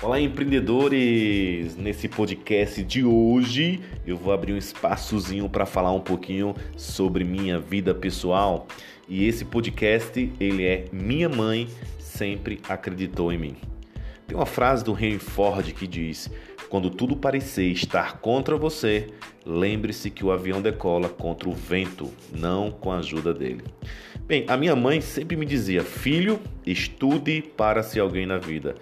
Olá, empreendedores! Nesse podcast de hoje eu vou abrir um espaçozinho para falar um pouquinho sobre minha vida pessoal. E esse podcast, ele é Minha Mãe Sempre Acreditou em Mim. Tem uma frase do Henry Ford que diz: Quando tudo parecer estar contra você, lembre-se que o avião decola contra o vento, não com a ajuda dele. Bem, a minha mãe sempre me dizia: Filho, estude para ser alguém na vida.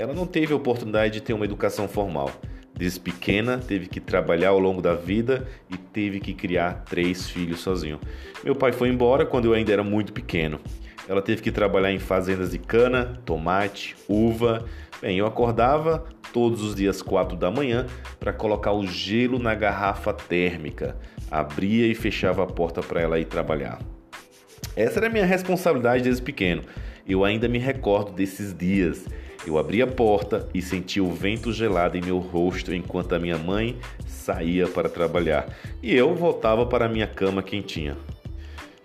Ela não teve a oportunidade de ter uma educação formal. Desde pequena, teve que trabalhar ao longo da vida e teve que criar três filhos sozinho. Meu pai foi embora quando eu ainda era muito pequeno. Ela teve que trabalhar em fazendas de cana, tomate, uva. Bem, eu acordava todos os dias quatro da manhã para colocar o gelo na garrafa térmica, abria e fechava a porta para ela ir trabalhar. Essa era a minha responsabilidade desde pequeno. Eu ainda me recordo desses dias eu abri a porta e senti o vento gelado em meu rosto enquanto a minha mãe saía para trabalhar e eu voltava para a minha cama quentinha.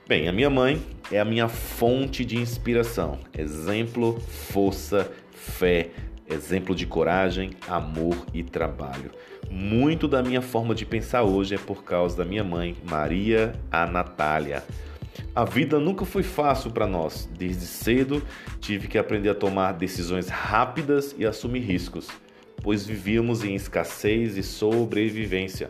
Bem, a minha mãe é a minha fonte de inspiração, exemplo, força, fé, exemplo de coragem, amor e trabalho. Muito da minha forma de pensar hoje é por causa da minha mãe, Maria a Natália. A vida nunca foi fácil para nós. Desde cedo tive que aprender a tomar decisões rápidas e assumir riscos, pois vivíamos em escassez e sobrevivência.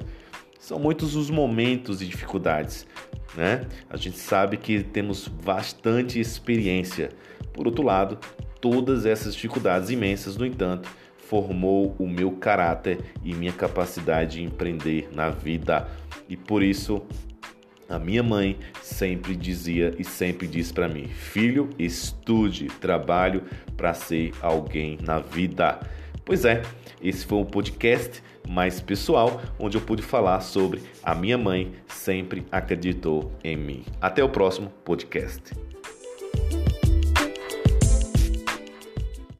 São muitos os momentos de dificuldades, né? A gente sabe que temos bastante experiência. Por outro lado, todas essas dificuldades imensas, no entanto, formou o meu caráter e minha capacidade de empreender na vida. E por isso a minha mãe sempre dizia e sempre diz para mim: "Filho, estude, trabalho para ser alguém na vida". Pois é, esse foi um podcast mais pessoal onde eu pude falar sobre a minha mãe sempre acreditou em mim. Até o próximo podcast.